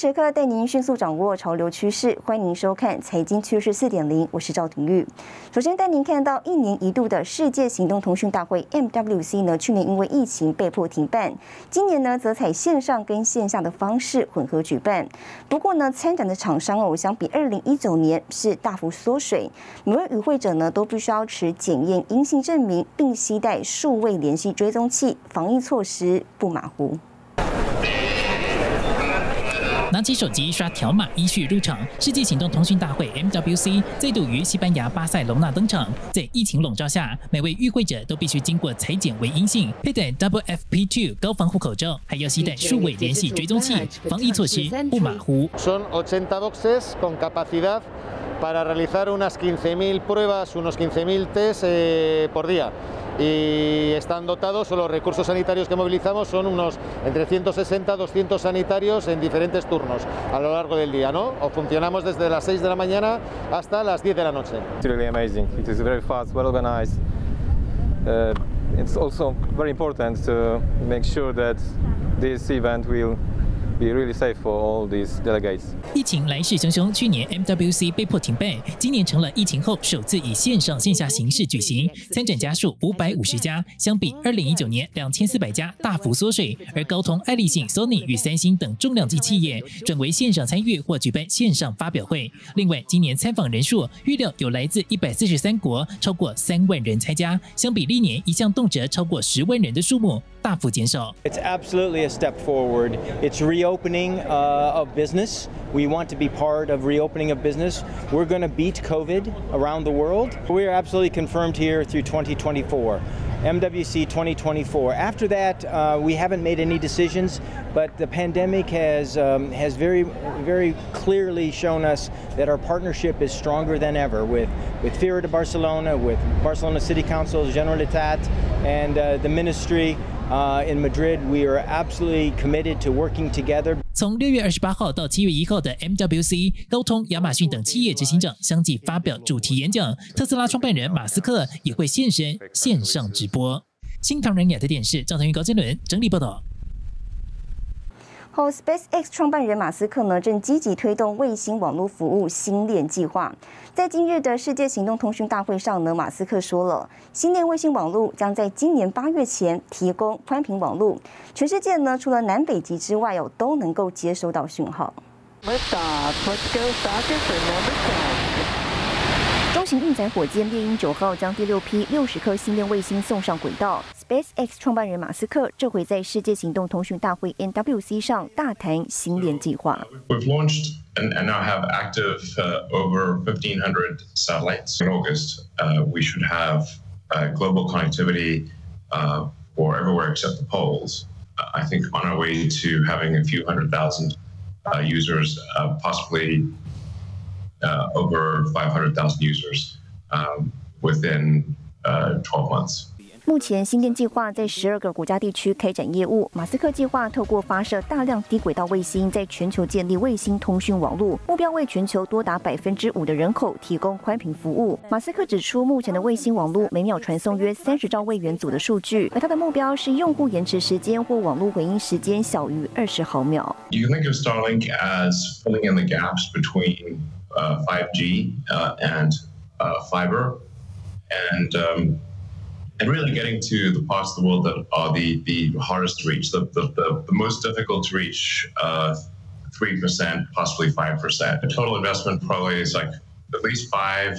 时刻带您迅速掌握潮流趋势，欢迎收看财经趋势四点零，我是赵廷玉。首先带您看到一年一度的世界行动通讯大会 MWC 呢，去年因为疫情被迫停办，今年呢则采线上跟线下的方式混合举办。不过呢，参展的厂商哦，相比二零一九年是大幅缩水，每位与会者呢都必须要持检验阴性证明，并携带数位联系追踪器，防疫措施不马虎。拿起手机刷条码依序入场。世界行动通讯大会 MWC 再度于西班牙巴塞隆纳登场。在疫情笼罩下，每位与会者都必须经过裁剪为阴性，佩戴 WFP2 高防护口罩，还要携带数位联系追踪器，防疫措施不马虎。Y están dotados, o los recursos sanitarios que movilizamos son unos entre 160 200 sanitarios en diferentes turnos a lo largo del día, ¿no? O funcionamos desde las 6 de la mañana hasta las 10 de la noche. It's really amazing. It is very fast, well organized. Uh, it's also very important to make sure that this event will be really safe for all these delegates. 疫情来势汹汹，去年 MWC 被迫停办，今年成了疫情后首次以线上线下形式举行，参展家数五百五十家，相比二零一九年两千四百家大幅缩水。而高通、爱立信、Sony 与三星等重量级企业转为线上参与或举办线上发表会。另外，今年参访人数预料有来自一百四十三国，超过三万人参加，相比历年一向动辄超过十万人的数目。大幅减少。It's absolutely a step forward. It's reopening uh, of business. We want to be part of reopening of business. We're going to beat COVID around the world. We are absolutely confirmed here through 2024. MWC 2024. After that, uh, we haven't made any decisions, but the pandemic has um, has very very clearly shown us that our partnership is stronger than ever with with Fira de Barcelona, with Barcelona City Council, Generalitat, and uh, the ministry. 啊 in Madrid, we are absolutely committed to working together. 从六月二十八号到七月一号的 MWC，高通、亚马逊等企业执行长相继发表主题演讲。特斯拉创办人马斯克也会现身线上直播。新唐人亚特电视赵腾宇、高杰伦整理报道。后 SpaceX 创办人马斯克呢，正积极推动卫星网络服务星链计划。在今日的世界行动通讯大会上呢，马斯克说了，星链卫星网络将在今年八月前提供宽频网络，全世界呢除了南北极之外，哦都能够接收到讯号。中型运载火箭猎鹰九号将第六批六十颗星链卫星送上轨道。SpaceX 创办人马斯克这回在世界行动通讯大会 NWC 上大谈星链计划。We've launched and, and now have active uh, over 1,500 satellites. In August, uh, we should have uh, global connectivity uh, for everywhere except the poles. I think on our way to having a few hundred thousand uh, users, Uh, possibly over 500,000 users um, within 12 months. 目前，新电计划在十二个国家地区开展业务。马斯克计划透过发射大量低轨道卫星，在全球建立卫星通讯网络，目标为全球多达百分之五的人口提供宽频服务。马斯克指出，目前的卫星网络每秒传送约三十兆位元组的数据，而他的目标是用户延迟时间或网络回应时间小于二十毫秒。You think of Starlink as filling in the gaps between uh, 5G uh, and uh, fiber, and um, and really getting to the parts of the world that are the, the hardest to reach, the, the, the, the most difficult to reach, uh, 3%, possibly 5%. The total investment probably is like at least five,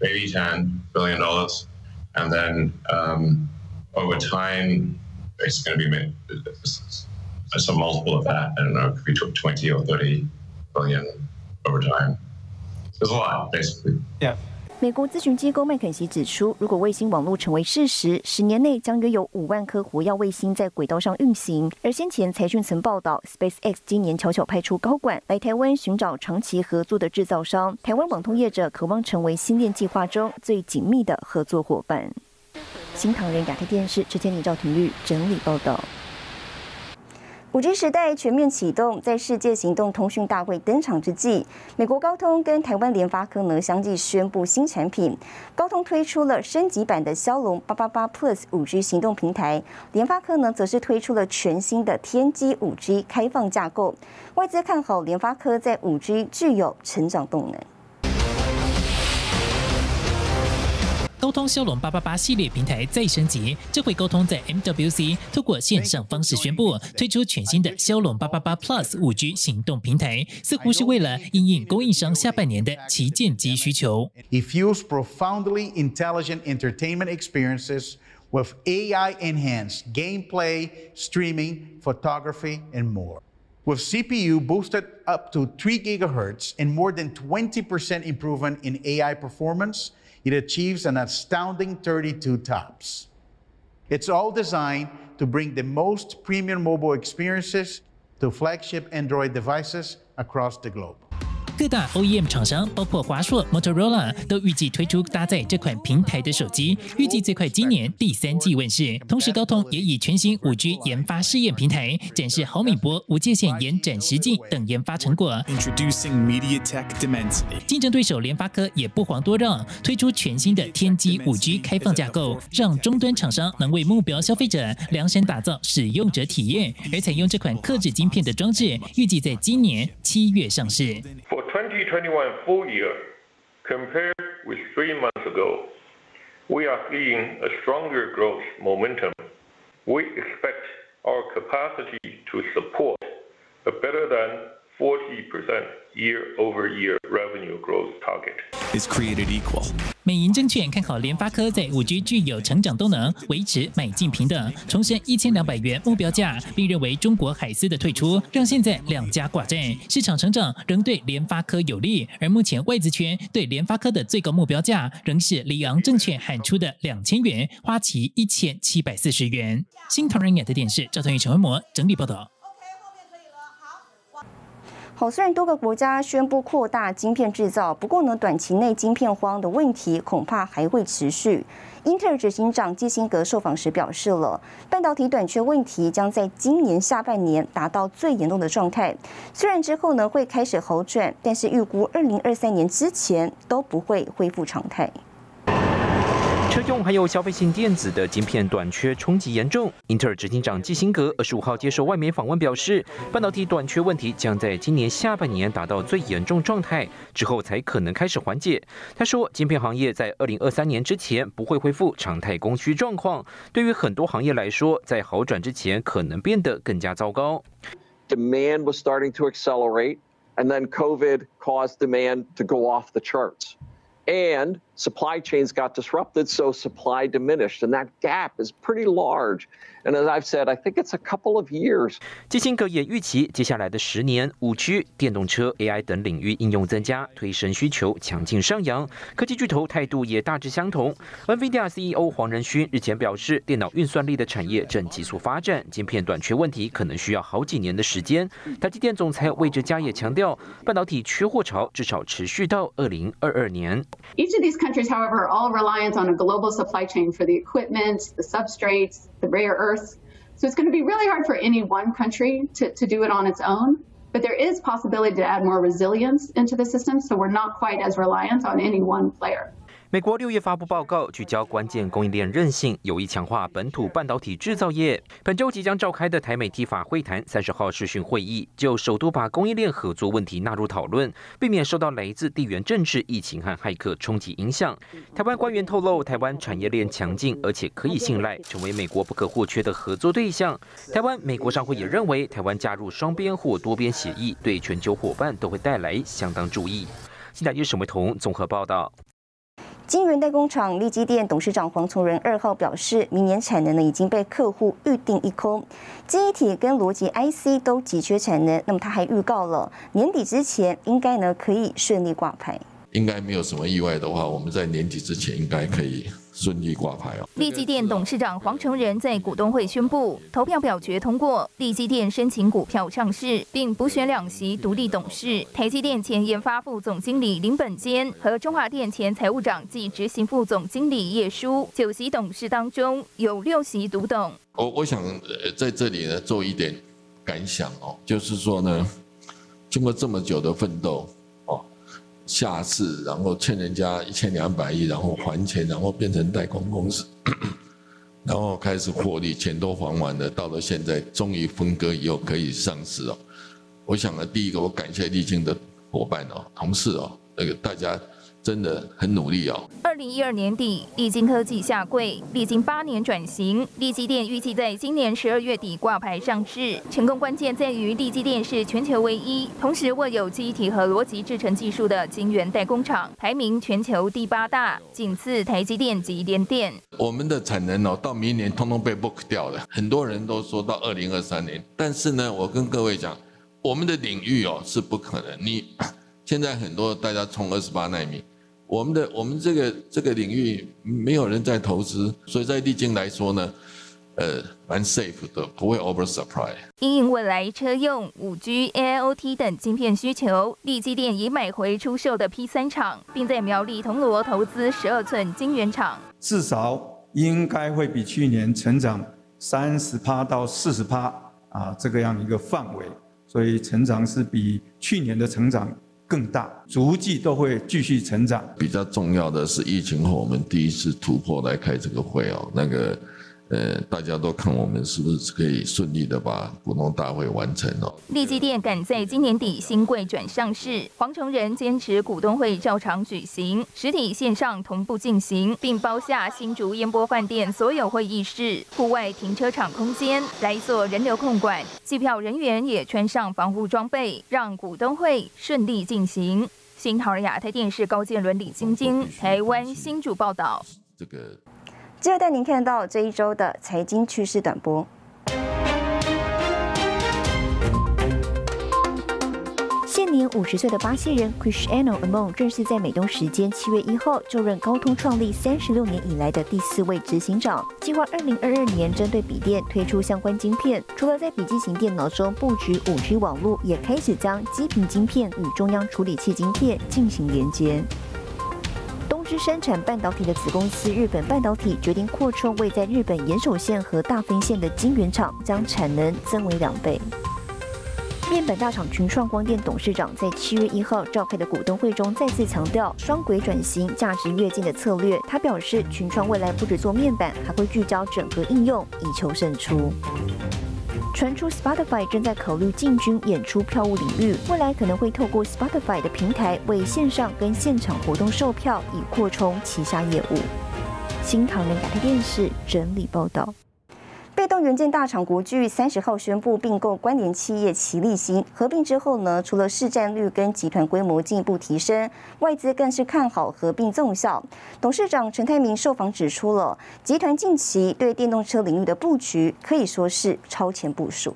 maybe 10 billion dollars. And then um, over time, it's going to be some multiple of that. I don't know, it could be 20 or 30 billion over time. There's a lot, basically. Yeah. 美国咨询机构麦肯锡指出，如果卫星网络成为事实，十年内将约有五万颗火药卫星在轨道上运行。而先前财讯曾报道，SpaceX 今年悄悄派出高管来台湾寻找长期合作的制造商。台湾网通业者渴望成为星链计划中最紧密的合作伙伴。新唐人亚太电视，之前李赵廷玉整理报道。五 G 时代全面启动，在世界行动通讯大会登场之际，美国高通跟台湾联发科呢相继宣布新产品。高通推出了升级版的骁龙八八八 Plus 五 G 行动平台，联发科呢则是推出了全新的天玑五 G 开放架构。外资看好联发科在五 G 具有成长动能。高通骁龙八八八系列平台再升级，这回高通在 MWC 透过线上方式宣布推出全新的骁龙八八八 Plus 五 G 行动平台，似乎是为了应应供应商下半年的旗舰机需求。It fuels profoundly intelligent entertainment experiences with AI-enhanced gameplay, streaming, photography, and more. With CPU boosted up to 3 gigahertz and more than 20% improvement in AI performance, it achieves an astounding 32 tops. It's all designed to bring the most premium mobile experiences to flagship Android devices across the globe. 各大 OEM 厂商，包括华硕、Motorola，都预计推出搭载这款平台的手机，预计最快今年第三季问世。同时，高通也以全新 5G 研发试验平台，展示毫米波、无界限延展实际等研发成果。Introducing MediaTek Dimensity，竞争对手联发科也不遑多让，推出全新的天玑 5G 开放架构，让终端厂商能为目标消费者量身打造使用者体验。而采用这款刻制晶片的装置，预计在今年七月上市。2021 full year, compared with three months ago, we are seeing a stronger growth momentum. We expect our capacity to support a better than 40% year-over-year revenue growth target. is created equal. 美银证券看好联发科在五 G 具有成长动能，维持买进平等，重申一千两百元目标价，并认为中国海思的退出让现在两家寡占，市场成长仍对联发科有利。而目前外资圈对联发科的最高目标价仍是里昂证券喊出的两千元，花旗一千七百四十元。新唐人亚的电视赵腾宇、陈文模整理报道。好，虽然多个国家宣布扩大晶片制造，不过呢，短期内晶片荒的问题恐怕还会持续。英特尔执行长基辛格受访时表示了，半导体短缺问题将在今年下半年达到最严重的状态。虽然之后呢会开始好转，但是预估二零二三年之前都不会恢复常态。车用还有消费性电子的晶片短缺冲击严重。英特尔执行长基辛格二十五号接受外媒访问表示，半导体短缺问题将在今年下半年达到最严重状态，之后才可能开始缓解。他说，晶片行业在二零二三年之前不会恢复常态供需状况。对于很多行业来说，在好转之前可能变得更加糟糕。Demand was starting to accelerate, and then COVID caused demand to go off the charts. And supply chains got disrupted, so supply diminished. And that gap is pretty large. And as I've said, I think it's a couple of years. 基辛格也预期，接下来的十年，五 G、电动车、AI 等领域应用增加，推升需求强劲上扬。科技巨头态度也大致相同。NVIDIA CEO 黄仁勋日前表示，电脑运算力的产业正急速发展，晶片短缺问题可能需要好几年的时间。台积电总裁魏哲嘉也强调，半导体缺货潮至少持续到二零二二年。Each of these countries, however, are all reliant on a global supply chain for the equipment, the substrates, the rare earths. So it's going to be really hard for any one country to, to do it on its own. But there is possibility to add more resilience into the system, so we're not quite as reliant on any one player. 美国六月发布报告，聚焦关键供应链韧性，有意强化本土半导体制造业。本周即将召开的台美 T 法会谈三十号视讯会议，就首都把供应链合作问题纳入讨论，避免受到来自地缘政治、疫情和骇客冲击影响。台湾官员透露，台湾产业链强劲，而且可以信赖，成为美国不可或缺的合作对象。台湾美国商会也认为，台湾加入双边或多边协议，对全球伙伴都会带来相当注意。新台记沈维彤综合报道。金源代工厂立基电董事长黄崇仁二号表示，明年产能呢已经被客户预定一空，记忆体跟逻辑 IC 都急缺产能。那么他还预告了年底之前应该呢可以顺利挂牌。应该没有什么意外的话，我们在年底之前应该可以顺利挂牌哦。立基电董事长黄成仁在股东会宣布，投票表决通过，立基电申请股票上市，并补选两席独立董事。台积电前研发副总经理林本坚和中华电前财务长暨执行副总经理叶舒，九席董事当中有六席独董。我我想呃在这里呢做一点感想哦，就是说呢，经过这么久的奋斗哦，下市然后欠人家一千两百亿，然后还钱，然后变成代工公司，然后开始获利，钱都还完了，到了现在终于分割以后可以上市哦。我想呢，第一个我感谢立晶的伙伴哦，同事哦，那个大家。真的很努力哦。二零一二年底，立晶科技下柜，历经八年转型，立基电预计在今年十二月底挂牌上市。成功关键在于立基电是全球唯一，同时握有记忆体和逻辑制成技术的晶圆代工厂，排名全球第八大，仅次台积电及联电。我们的产能哦，到明年通通被 book 掉了。很多人都说到二零二三年，但是呢，我跟各位讲，我们的领域哦是不可能。你现在很多大家冲二十八纳米。我们的我们这个这个领域没有人在投资，所以在历经来说呢，呃，蛮 safe 的，不会 over supply。因应未来车用五 G、AIoT 等晶片需求，立基电已买回出售的 P 三厂，并在苗栗铜锣投资十二寸晶圆厂。至少应该会比去年成长三十趴到四十趴啊，这个样一个范围，所以成长是比去年的成长。更大，足迹都会继续成长。比较重要的是，疫情后我们第一次突破来开这个会哦，那个。呃，大家都看我们是不是可以顺利的把股东大会完成哦。立基电赶在今年底新贵转上市，黄崇仁坚持股东会照常举行，实体线上同步进行，并包下新竹烟波饭店所有会议室、户外停车场空间来做人流控管，计票人员也穿上防护装备，让股东会顺利进行。新唐人亚太电视高建伦、李晶晶，台湾新竹报道。这个。接着带您看到这一周的财经趋势短波。现年五十岁的巴西人 Cristiano Amon 正式在美东时间七月一号就任高通创立三十六年以来的第四位执行长，计划二零二二年针对笔电推出相关晶片。除了在笔记型电脑中布局五 G 网络，也开始将基频晶片与中央处理器晶片进行连接。是生产半导体的子公司日本半导体决定扩充位在日本岩手县和大分县的晶圆厂，将产能增为两倍。面板大厂群创光电董事长在七月一号召开的股东会中再次强调双轨转型、价值跃进的策略。他表示，群创未来不止做面板，还会聚焦整合应用，以求胜出。传出 Spotify 正在考虑进军演出票务领域，未来可能会透过 Spotify 的平台为线上跟现场活动售票，以扩充旗下业务。新唐人亚太电视整理报道。动元件大厂国巨三十号宣布并购关联企业奇力新，合并之后呢，除了市占率跟集团规模进一步提升，外资更是看好合并纵效。董事长陈泰明受访指出了，集团近期对电动车领域的布局可以说是超前部署。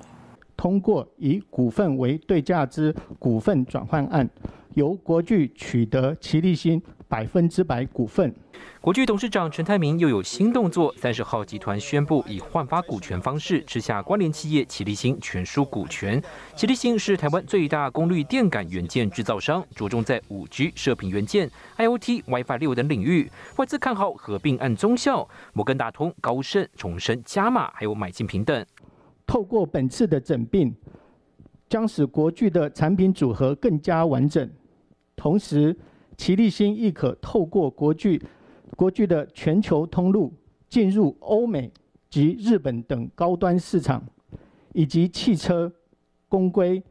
通过以股份为对价之股份转换案，由国巨取得奇立新百分之百股份。国巨董事长陈泰明又有新动作，三十号集团宣布以换发股权方式吃下关联企业奇立新全数股权。奇立新是台湾最大功率电感元件制造商，着重在五 G 射频元件、IOT、WiFi 六等领域。外资看好合并案中效，摩根大通、高盛、重申加码，还有买进平等。透过本次的整并，将使国巨的产品组合更加完整，同时齐立新亦可透过国巨。国巨的全球通路进入欧美及日本等高端市场，以及汽车、公规、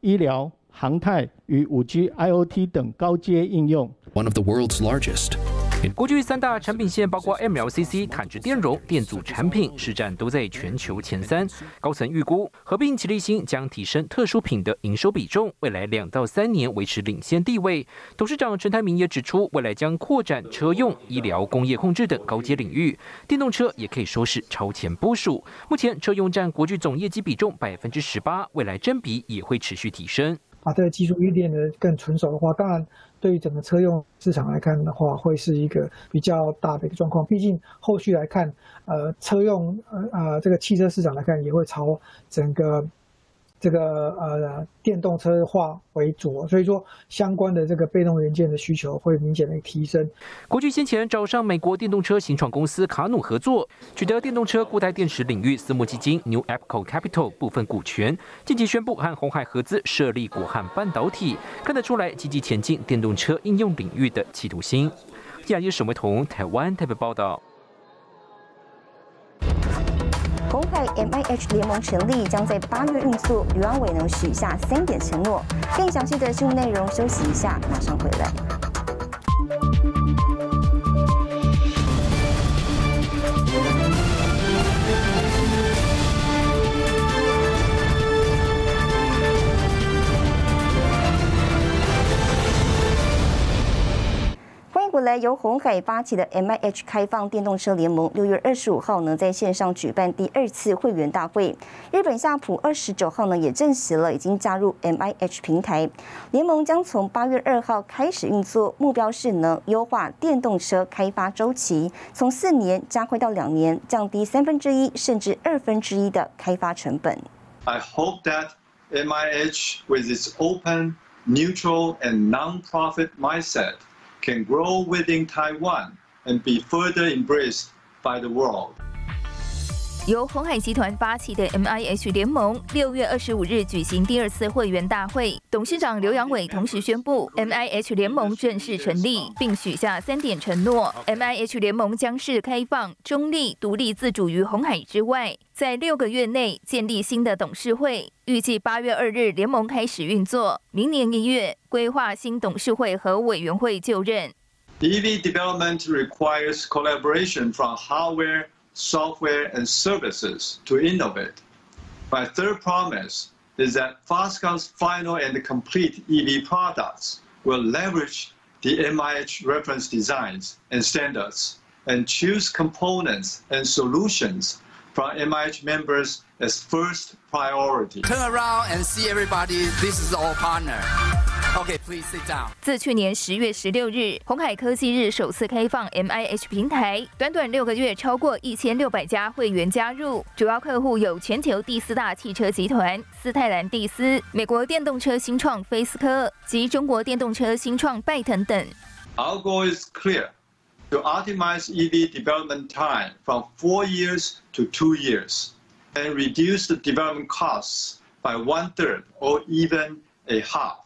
医疗、航太与五 G、IOT 等高阶应用。One of the world's largest. 国巨三大产品线包括 MLCC 坦质电容电阻产品，市占都在全球前三。高层预估合并吉利新将提升特殊品的营收比重，未来两到三年维持领先地位。董事长陈台明也指出，未来将扩展车用、医疗、工业控制等高阶领域。电动车也可以说是超前部署。目前车用占国巨总业绩比重百分之十八，未来占比也会持续提升。把这个技术预练的更纯熟的话，当然。对于整个车用市场来看的话，会是一个比较大的一个状况。毕竟后续来看，呃，车用呃呃这个汽车市场来看，也会朝整个这个呃电动车化为主，所以说相关的这个被动元件的需求会明显的提升。国巨先前找上美国电动车新创公司卡努合作，取得电动车固态电池领域私募基金 New Apple Capital 部分股权，近期宣布和红海合资设立国汉半导体，看得出来积极前进电动车应用领域的企图心。亚裔沈维彤台湾台北报道。公开 M I H 联盟成立，将在八月运作。刘安伟能许下三点承诺。更详细的新闻内容，休息一下，马上回来。来由红海发起的 M I H 开放电动车联盟，六月二十五号呢在线上举办第二次会员大会。日本夏普二十九号呢也证实了已经加入 M I H 平台。联盟将从八月二号开始运作，目标是能优化电动车开发周期，从四年加快到两年，降低三分之一甚至二分之一的开发成本。I hope that M I H with its open, neutral, and non-profit mindset. Can grow within Taiwan and be further embraced by the world. 由红海集团发起的 M I H 联盟，六月二十五日举行第二次会员大会。董事长刘阳伟同时宣布，M I H 联盟正式成立，并许下三点承诺。M I H 联盟将是开放、中立、独立自主于红海之外，在六个月内建立新的董事会。预计八月二日联盟开始运作，明年一月规划新董事会和委员会就任。EV development requires collaboration from hardware. Software, and services to innovate. My third promise is that Foscon's final and complete EV products will leverage the MIH reference designs and standards and choose components and solutions from MIH members as first priority. Turn around and see everybody. This is our partner. Okay, please sit down. 自去年十月十六日，红海科技日首次开放 M I H 平台，短短六个月，超过一千六百家会员加入，主要客户有全球第四大汽车集团斯泰兰蒂斯、美国电动车新创菲斯科及中国电动车新创拜腾等。Our goal is clear: to optimize EV development time from four years to two years, and reduce the development costs by one third or even a half.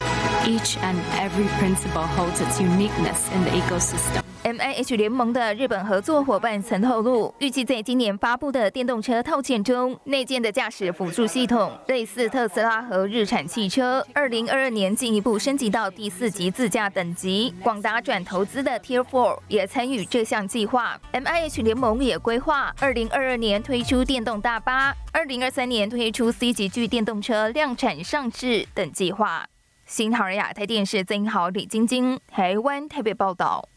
Each and every principle holds its uniqueness in the ecosystem. M I H 联盟的日本合作伙伴曾透露，预计在今年发布的电动车套件中，内建的驾驶辅助系统类似特斯拉和日产汽车。二零二二年进一步升级到第四级自驾等级。广达转投资的 Tier Four 也参与这项计划。M I H 联盟也规划二零二二年推出电动大巴，二零二三年推出 C 级巨电动车量产上市等计划。新唐人亚太电视曾豪、李晶晶，台湾台北报道。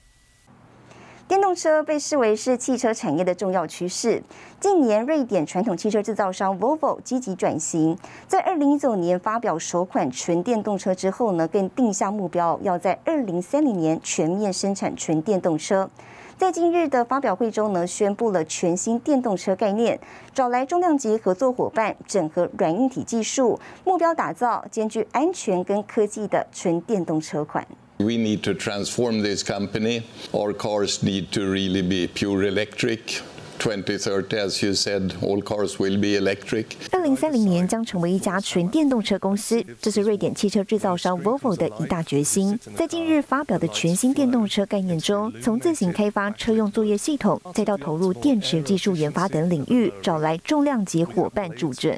电动车被视为是汽车产业的重要趋势。近年，瑞典传统汽车制造商 Volvo 积极转型，在二零一九年发表首款纯电动车之后呢，更定下目标，要在二零三零年全面生产纯电动车。在今日的发表会中呢，宣布了全新电动车概念，找来重量级合作伙伴，整合软硬体技术，目标打造兼具安全跟科技的纯电动车款。We need to transform this company. Our cars need to really be pure electric. 2030, as you said, all cars will be electric. 二零三零年将成为一家纯电动车公司，这是瑞典汽车制造商 Volvo 的一大决心。在近日发表的全新电动车概念中，从自行开发车用作业系统，再到投入电池技术研发等领域，找来重量级伙伴助阵。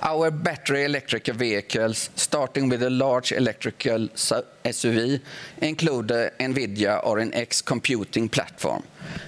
Our battery electric vehicles, starting with a large electrical SUV, include the NVIDIA or an X computing platform.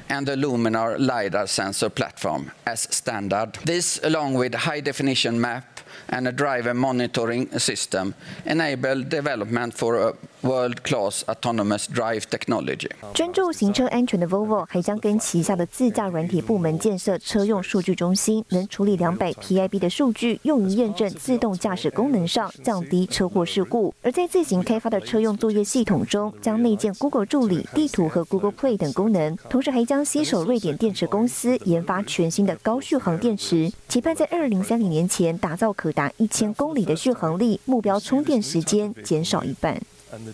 and the Luminar LiDAR sensor platform as standard. This, along with high-definition map and a driver monitoring system, enable development for a world-class autonomous drive technology. 专注行车安全的 Volvo 还将跟旗下的自驾软体部门建设车用数据中心，能处理两百 PIB 的数据，用于验证自动驾驶功能上，降低车祸事故。而在自行开发的车用作业系统中，将内建 Google 助理、地图和 Google Play 等功能，同时还将携手瑞典电池公司研发全新的高续航电池，期盼在二零三零年前打造可达一千公里的续航力，目标充电时间减少一半。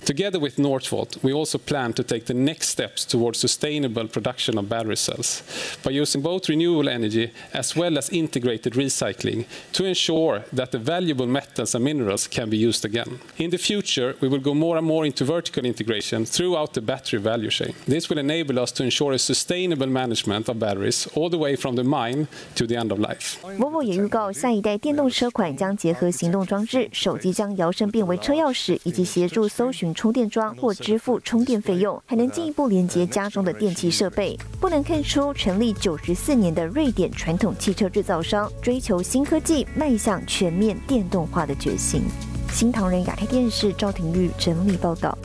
Together with Northvolt, we also plan to take the next steps towards sustainable production of battery cells by using both renewable energy as well as integrated recycling to ensure that the valuable metals and minerals can be used again. In the future, we will go more and more into vertical integration throughout the battery value chain. This will enable us to ensure a sustainable management of batteries all the way from the mine to the end of life. Volvo 也预告，下一代电动车款将结合行动装置，手机将摇身变为车钥匙，以及协助搜 寻充电桩或支付充电费用，还能进一步连接家中的电器设备。不难看出，成立九十四年的瑞典传统汽车制造商，追求新科技、迈向全面电动化的决心。新唐人亚太电视赵廷玉整理报道。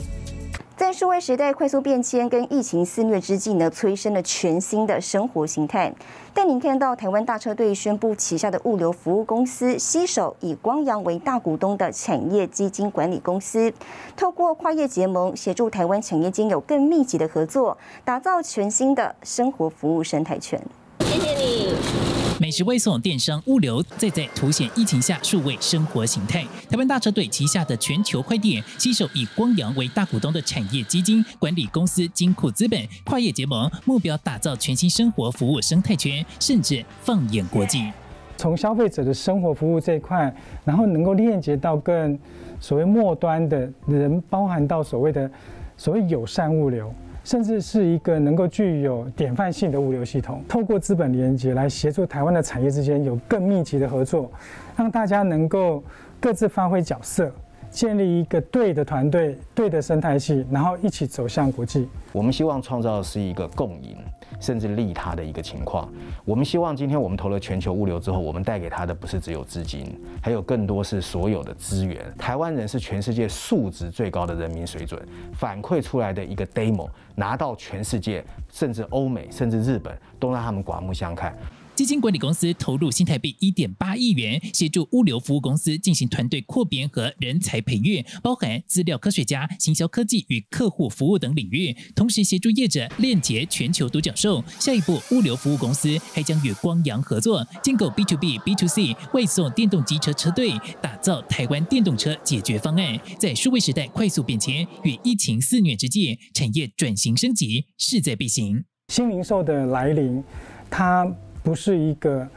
在数位时代快速变迁跟疫情肆虐之际呢，催生了全新的生活形态。带您看到台湾大车队宣布旗下的物流服务公司携手以光阳为大股东的产业基金管理公司，透过跨业结盟，协助台湾产业间有更密集的合作，打造全新的生活服务生态圈。谢谢你。美食外送、电商、物流，再在凸显疫情下数位生活形态。台湾大车队旗下的全球快递，携手以光阳为大股东的产业基金管理公司金库资本，跨业结盟，目标打造全新生活服务生态圈，甚至放眼国际。从消费者的生活服务这一块，然后能够链接到更所谓末端的人，包含到所谓的所谓友善物流。甚至是一个能够具有典范性的物流系统，透过资本连接来协助台湾的产业之间有更密集的合作，让大家能够各自发挥角色。建立一个对的团队、对的生态系，然后一起走向国际。我们希望创造的是一个共赢，甚至利他的一个情况。我们希望今天我们投了全球物流之后，我们带给他的不是只有资金，还有更多是所有的资源。台湾人是全世界素质最高的人民水准，反馈出来的一个 demo 拿到全世界，甚至欧美，甚至日本，都让他们刮目相看。基金管理公司投入新台币一点八亿元，协助物流服务公司进行团队扩编和人才培育，包含资料科学家、行销科技与客户服务等领域，同时协助业者链接全球独角兽。下一步，物流服务公司还将与光阳合作，建构 B to B、B to C 外送电动机车车队，打造台湾电动车解决方案。在数位时代快速变迁与疫情肆虐之际，产业转型升级势在必行。新零售的来临，它。不是一个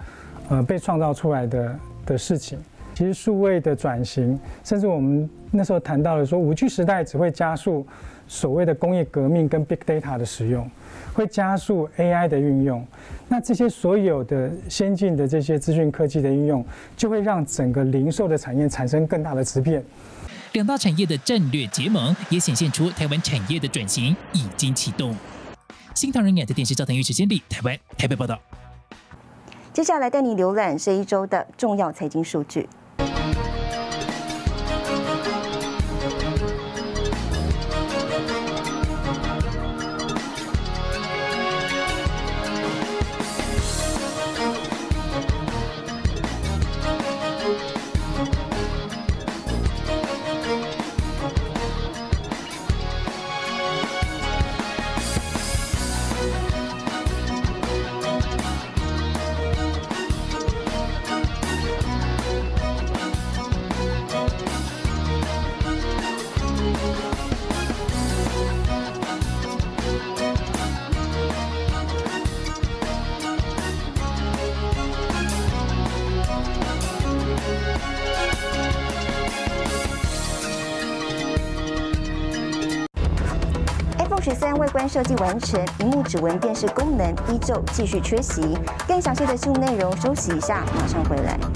呃被创造出来的的事情。其实数位的转型，甚至我们那时候谈到了说，五 G 时代只会加速所谓的工业革命跟 Big Data 的使用，会加速 AI 的运用。那这些所有的先进的这些资讯科技的运用，就会让整个零售的产业产生更大的质变。两大产业的战略结盟，也显现出台湾产业的转型已经启动。新唐人亚的电视照腾预时间里，台湾台北报道。接下来带你浏览这一周的重要财经数据。设计完成，屏幕指纹辨识功能依旧继续缺席。更详细的新闻内容，休息一下，马上回来。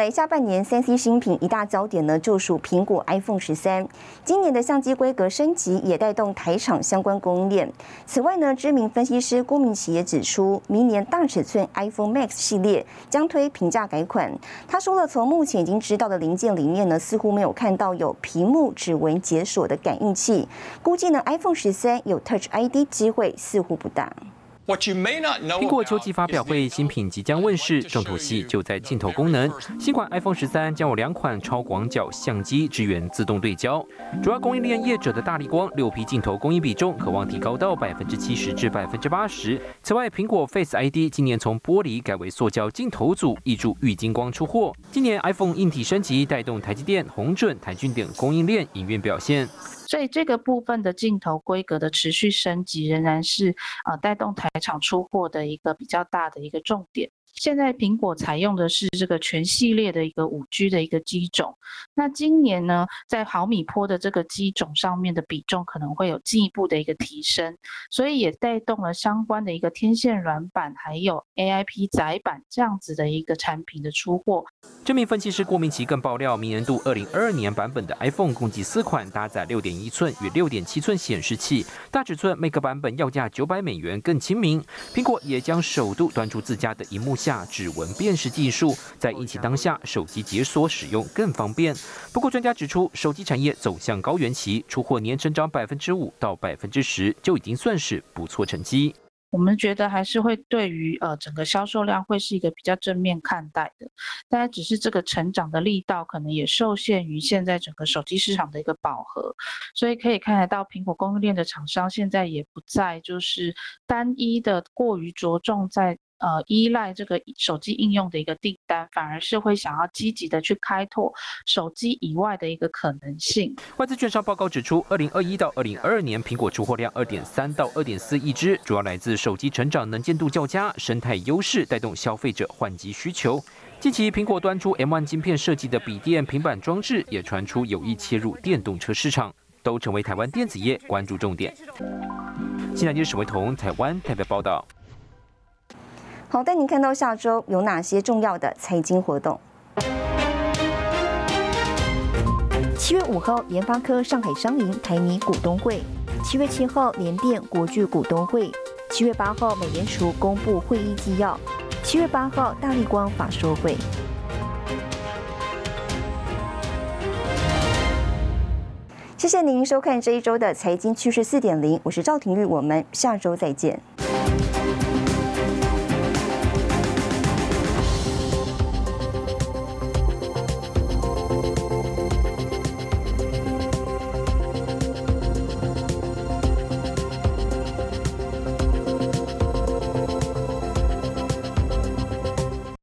来，下半年三 C 新品一大焦点呢，就属苹果 iPhone 十三。今年的相机规格升级也带动台厂相关供应链。此外呢，知名分析师郭明奇也指出，明年大尺寸 iPhone Max 系列将推平价改款。他说了，从目前已经知道的零件里面呢，似乎没有看到有屏幕指纹解锁的感应器。估计呢，iPhone 十三有 Touch ID 机会似乎不大。苹果秋季发表会，新品即将问世，重头戏就在镜头功能。新款 iPhone 十三将有两款超广角相机，支援自动对焦。主要供应链业者的大力光六 P 镜头供应比重可望提高到百分之七十至百分之八十。此外，苹果 Face ID 今年从玻璃改为塑胶镜头组，挹注玉金光出货。今年 iPhone 硬体升级，带动台积电、宏准、台骏等供应链营运表现。所以这个部分的镜头规格的持续升级，仍然是呃带动台厂出货的一个比较大的一个重点。现在苹果采用的是这个全系列的一个五 G 的一个机种，那今年呢，在毫米波的这个机种上面的比重可能会有进一步的一个提升，所以也带动了相关的一个天线软板还有 AIP 窄板这样子的一个产品的出货。这名分析师郭明奇更爆料，明年度二零二二年版本的 iPhone 共计四款，搭载六点一寸与六点七寸显示器，大尺寸每个版本要价九百美元更亲民。苹果也将首度端出自家的荧幕下指纹辨识技术，在疫情当下，手机解锁使用更方便。不过专家指出，手机产业走向高原期，出货年成长百分之五到百分之十，就已经算是不错成绩。我们觉得还是会对于呃整个销售量会是一个比较正面看待的，当然只是这个成长的力道可能也受限于现在整个手机市场的一个饱和，所以可以看得到苹果供应链的厂商现在也不再就是单一的过于着重在。呃，依赖这个手机应用的一个订单，反而是会想要积极的去开拓手机以外的一个可能性。外资券商报告指出，二零二一到二零二二年，苹果出货量二点三到二点四亿只，主要来自手机成长能见度较佳，生态优势带动消费者换机需求。近期，苹果端出 M1 晶片设计的笔电、平板装置，也传出有意切入电动车市场，都成为台湾电子业关注重点。新台电史维彤，台湾台北报道。好，带您看到下周有哪些重要的财经活动。七月五号，联发科上海商银台泥股东会；七月七号，联电国巨股东会；七月八号，美联储公布会议纪要；七月八号，大力光法说会。谢谢您收看这一周的财经趋势四点零，我是赵廷玉，我们下周再见。